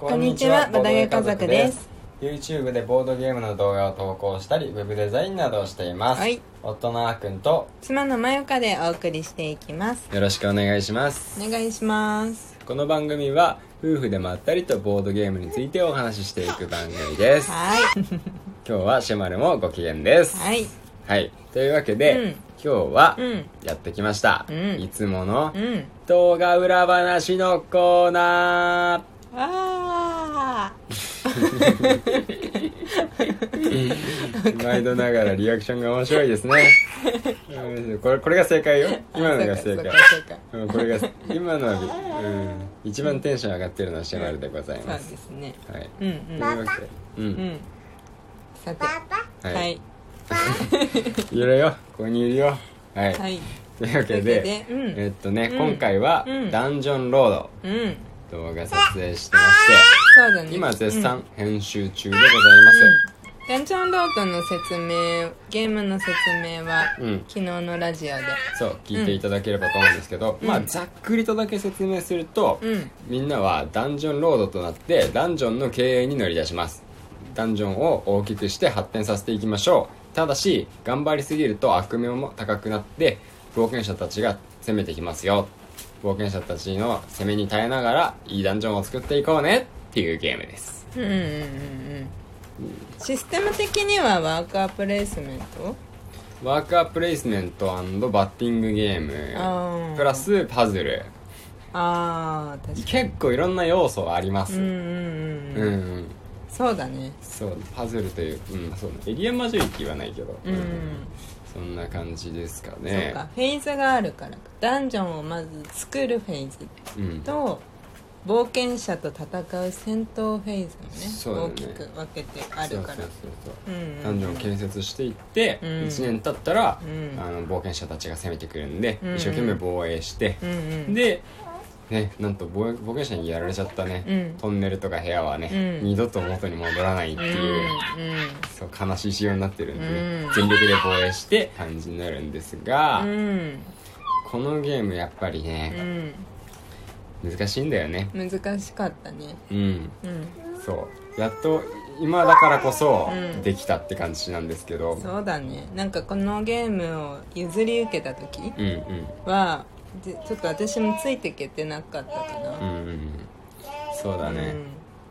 こんにちはバダゲ家族です。YouTube でボードゲームの動画を投稿したりウェブデザインなどをしています、はい。夫のあーくんと妻のまよかでお送りしていきます。よろしくお願いします。お願いします。この番組は夫婦でまったりとボードゲームについてお話ししていく番組です。はい。今日はシェマルもご機嫌です。はい。はい。というわけで、うん。今日はうん。やってきました、うん。いつものうん。動画裏話のコーナあー毎度ながらリアクションが面白いですね。うんこれこれが正解よ。今のが正解。そうこれが今のは、うん、一番テンション上がってるのはシェマルでございそうます、ですね。はい。うんうん。というわけでうん、うん。さてはい、はい。いるよ。ここにいるよ。はい、はい。というわけでうん。えっとね、うん。今回は、うん。ダンジョンロード。うん動画撮影してましそうだね。て今絶うん賛編集中でございます。ダンジョンロードの説明ゲームの説明は、うん。昨日のラジオで。そう聞いていただければと思うんですけど、うん。まあざっくりとだけ説明すると、うん。みんなはダンジョンロードとなってダンジョンの経営に乗り出します。ダンジョンを大きくして発展させていきましょう。ただし頑張りすぎると悪名も高くなって冒険者たちが攻めてきますよ冒険者たちの攻めに耐えながらいいダンジョンを作っていこうねっていうゲームです。うんうんうんうん。システム的にはワーカープレイスメント？ワーカープレイスメントバッティングゲーム。プラスパズル。ああ確かに。結構いろんんな要素はあります。うんうんうんうん、うんそうだね。そうパズルという、うん、そうエリアマジョリティはないけど、うん、そんな感じですかそうねかフェーズがあるからダンジョンをまず作るフェーズうん。と冒険者と戦う戦闘フェーズそうだね。もね大きく分けてあるから。ダンジョンを建設していって、うん。1年経ったら、うん。あの冒険者たちが攻めてくるんで、うん。一生懸命防衛してう、んうん。でねなんと冒冒険者にやられちゃったね、うん。トンネルとか部屋はね、うん。二度と元に戻らないってう。んいう、そう悲しい仕様になってるんでね、うん。全力で防衛して感じになるんですが、うん。このゲームやっぱりうね、ん。難しいんだよね。難しかったね。うん。うん。そう。やっと今だからこそうん。できたって感じなんですけど、そうだね。なんかこのゲームを譲り受けた時うんうん。はでちょっと私もついていけてなかったかな。うんうんそうだね、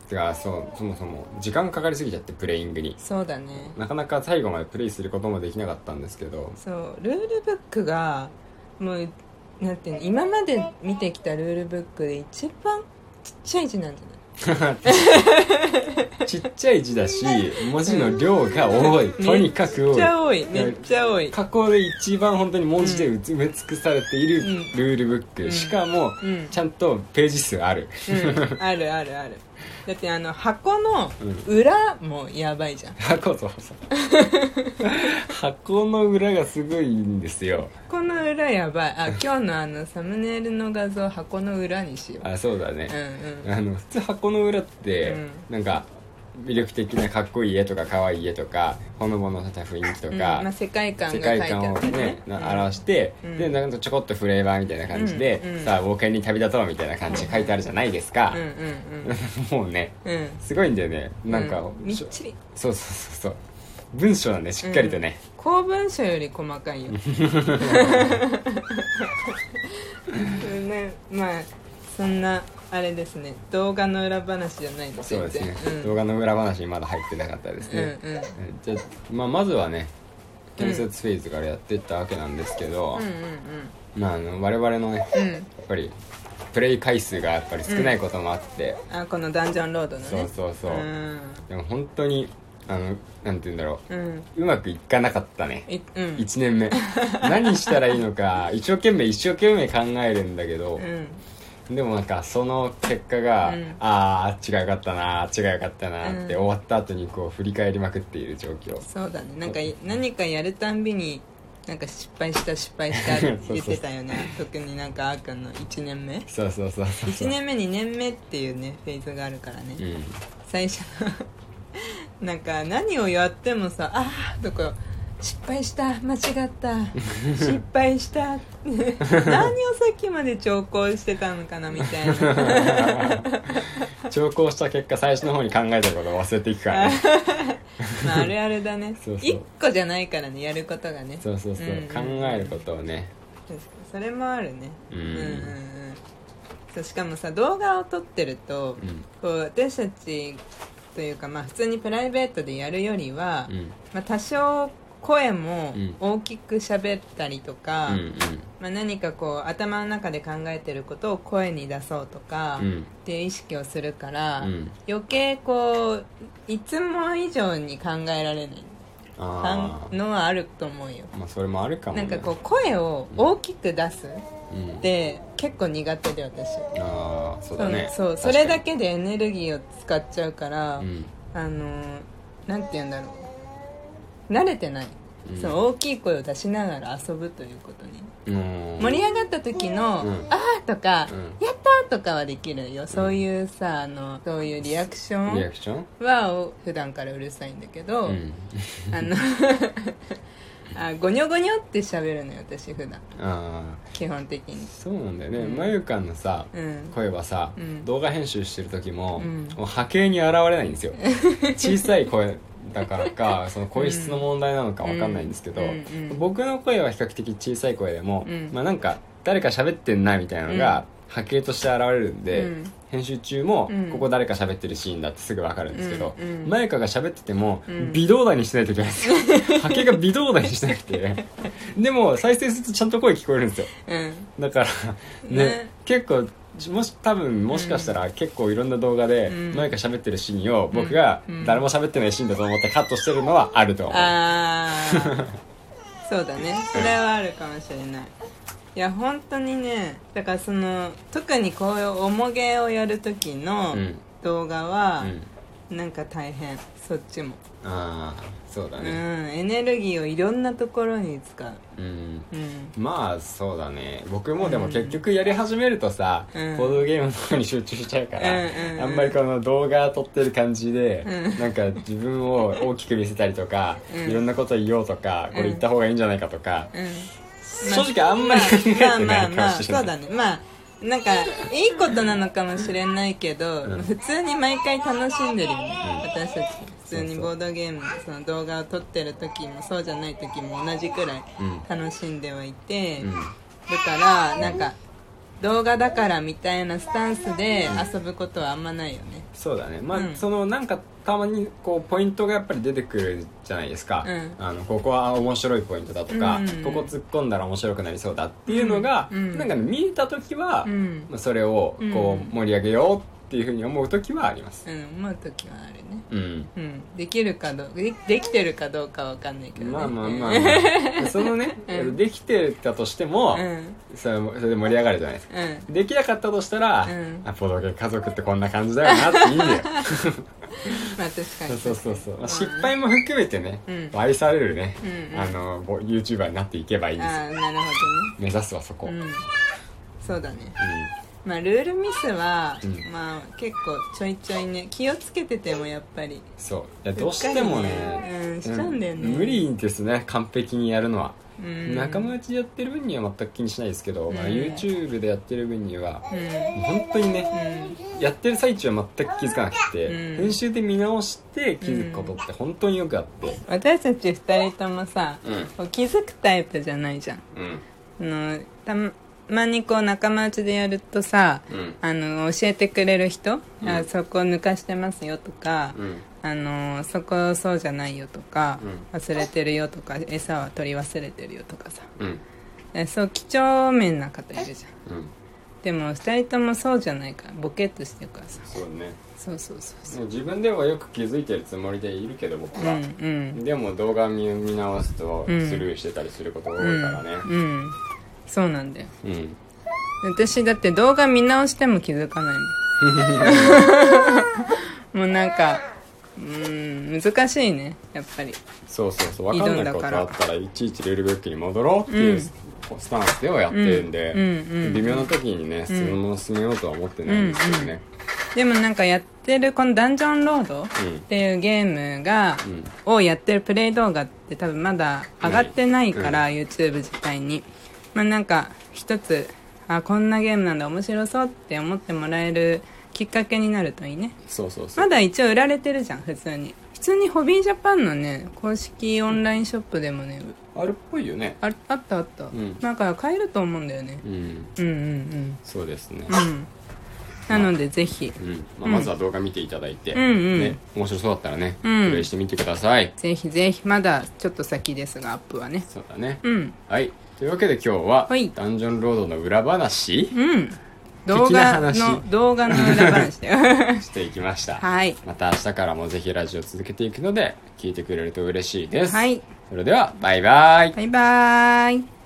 てかそうそもそも時間かかりすぎちゃってプレイングに。そうだね。なかなか最後までプレイすることもできなかったんですけど。そうルールブックがもうなんていうの今まで見てきたルールブックで一番ちっちゃい字なんじ ちっちゃい字だし文字の量が多い。とにかくめっちゃ多い。多いめっちゃ多い。過去で一番本当に文字で埋め尽くされているうん。ルールブック、うん。しかもうん。ちゃんとページ数ある、うん、あるあるある。だってあの箱の裏もやばいじゃん。箱そうそう。箱の裏がすごいんですよ。箱の裏やばい。あ 今日のあのサムネイルの画像箱の裏にしよう。あそうだね、うんうん。あの普通箱の裏って、うん。なんか魅力的なかっこいい絵とか可愛い絵とかほのぼのした雰囲気とうん。か、まあ、世界観が世書いて界観をね表して、うん。でなんかちょこっとフレーバーみたいな感じで、うん。うん。さあ冒険に旅立とうみたいな感じで書いてあるじゃないですか。もうねすごいんだよね。なんか、うん。みっちり。そうそうそうそう文章なん。でしっかりとね、公文書より細かいよ。う んねまあそんなあれですね。動画の裏話じゃないですそうですね、うん、動画の裏話にまだ入ってなかったですね、うんうん。じゃあ、まあ、まずはね建設フェーズからやっていったわけなんですけど、うんうんまあ、あの我々のねうん。うんやっぱりプレイ回数がやっぱり少ないこともあって、あこのダンジョンロードのね。そうそうそう、うん。でも本当にあのなんて言うんだろう。うん。うまくいかなかったね。いうん。1年目。何したらいいのか一生懸命一生懸命考えるんだけど。う、ん。でもなんかその結果が、うん。あああっちがよかったなあっちがよかったなって、うん。終わった後にこう振り返りまくっている状況。そうだね。なんか何かやるたんびになんか失敗した失敗したって 言ってたよね特になんかあーくんの1年目。そうそうそうそう。1年目2年目っていうねフェーズがあるからね、うん。最初のなんか何をやってもさあーとか失敗した間違った 失敗した 何をさっきまで長考してたのかなみたいな。長考した結果最初の方に考えたことを忘れていくからね。まああるあるだね。そうそう。一個じゃないからねやることがね。そうそうそう、うんうん考えることをね。それもあるね。うん。うんうんうん。そうしかもさ動画を撮ってると、うん。こう私たちというかまあ普通にプライベートでやるよりは、うん。まあ、多少声もうん。大きく喋ったりとか、うんうん。まあ、何かこう頭の中で考えてることを声に出そうとか、っうん。ていう意識をするから、うん。余計こういつも以上に考えられない。のはあると思うよ。まあそれもあるかもね。なんかこう声を大きく出す。うんって結構苦手で私。ああそうだね。そうそれだけでエネルギーを使っちゃうから、うん。あのなんて言うんだろう。慣れてない、うん。その大きい声を出しながら遊ぶということに。うん。盛り上がった時の「うん。あー」とか、うん。やったー」とかはできるよ。そういうさあのそういうリアクション？はお普段からうるさいんだけど、うん。あの あゴニョゴニョって喋るのよ私普段。ああ基本的に。そうなんだよね、うん。まゆかんのさ、うん。声はさ、うん。動画編集してる時も,、うん。もう波形に現れないんですよ。小さい声だからかその声質の問題なのかわかんないんですけど、うん。うん。僕の声は比較的小さい声でも、うん。まあなんか誰か喋ってんなみたいなのが波形として現れるんで、うん編集中もうん。ここ誰か喋ってるシーンだってすぐ分かるんですけど、うんうん。まゆかが喋っててもうん。微動だにしないといけないんですよ。波形が微動だにしなくて。でも再生するとちゃんと声聞こえるんですよ。うん。だからね。ね結構もし多分もしかしたら結構いろんな動画でうん。何か喋ってるシーンを僕がうん。誰も喋ってないシーンだと思ってカットしてるのはあると思う、ああそうだねそれはあるかもしれないいや本当にねだからその特にこういう重げをやる時のうん。動画はうん。なんか大変。そっちも、ああそうだうん、ねエネルギーをいろんなところに使う。うん。うん。まあそうだね。僕もでも結局やり始めるとさ、うん。ボードゲームの方に集中しちゃうから、うんうんうん。あんまりこの動画撮ってる感じで、うん。なんか自分を大きく見せたりとか、うん。いろんなこと言おうとか、これ言った方がいいんじゃないかとか、うん正直あんまり考えてまあまないあまあか もしれないそうだね。まあなんかいいことなのかもしれないけど、うん。普通に毎回楽しんでるよね、うん私たち。普通にボードゲームその動画を撮ってる時もそうじゃない時も同じくらいうん。楽しんではいて、うん。だからなんか動画だからみたいなスタンスで遊ぶことはあんまないよね。そうだね。まあ、うん。そのなんかたまにこうポイントがやっぱり出てくるじゃないですか、うん。あのここは面白いポイントだとか、うんうん。うんここ突っ込んだら面白くなりそうだっていうのが、うんなんかね見えた時は、うん。まあ、それをこうんう盛り上げようっていうふうに思う時はあります。うん。思う時はあるね。うん。うん。できるかどうでできてるかどうかわかんないけどね。まあまあまあ、まあ、そのね、うん。できてたとしても、うん。それもそれで盛り上がるじゃないですか。うん。できなかったとしたら、うん。あポドゲ家族ってこんな感じだよなっていいんだよ まあ確かに。そうそうそう、まあ、ん失敗も含めてね、うん。愛されるね、うんうん。あのボ YouTuber になっていけばいいです。よああなるほ目指すはそこ、どねうん。そうだね。うまあルールミスは、うん。まあ結構ちょいちょいね気をつけててもやっぱり。んそう。いやどうしてもねうっかりね。うんしちゃうんだよね。無理ですね完璧にやるのは、うん仲間内でやってる分には全く気にしないですけど、まあ、うん YouTube でやってる分には、本当にね、うん。やってる最中は全く気づかなくて、うん。編集で見直して気づくことって本当によくあって。私たち二人ともさ、気づくタイプじゃないじゃん。うん。あのたまにこう仲間内でやるとさ、うん。あの教えてくれる人、うん。あそこ抜かしてますよとか、うんあのそこそうじゃないよとか、う忘れてるよとか餌は取り忘れてるよとかさ。うん。えそう几帳面な方いるじゃん。うん。でも二人ともそうじゃないからボケっとしてるからさ。そうね。そうそうそう自分ではよく気づいてるつもりでいるけど僕は、うんうん。でも動画見見直すとうん。スルーしてたりすることが多うんいからね。うん、うん。そうなんだよ。うん、私だって動画見直しても気づかないもん もうなんかうん難しいねやっぱり。そうそうそう分かんないことあったらいちいちルールブックに戻ろうっていううん。スタンスではやってるんで、うんうんうん。微妙な時にねそのまま進めようとは思ってないんですけどね、でもなんかやってるこのダンジョンロードっていうゲームが、をやってるプレイ動画って多分まだ上がってないから、YouTube 自体に。まあなんか一つあこんなゲームなんだ面白そうって思ってもらえるきっかけになるといいね。そうそうそう。まだ一応売られてるじゃん普通に。普通にホビージャパンのね公式オンラインショップでもねあるっぽいよね。ああったあった、ん。なんか買えると思うんだよね。うん。うんうんそうですね。うん。うんなのでぜひ。うん。まあ、まずは動画見ていただいて、うんうん。ね、面白そうだったらね、うん。プレイしてみてください。ぜひぜひ。まだちょっと先ですがアップはね。そうだね、うん。はい。というわけで今日は、はい。ダンジョンロードの裏話。うん動画話。の動画の裏話。だ よしていきました、はい。また明日からもぜひラジオ続けていくので聞いてくれると嬉しいです、はいそれではバイバイバイバーイ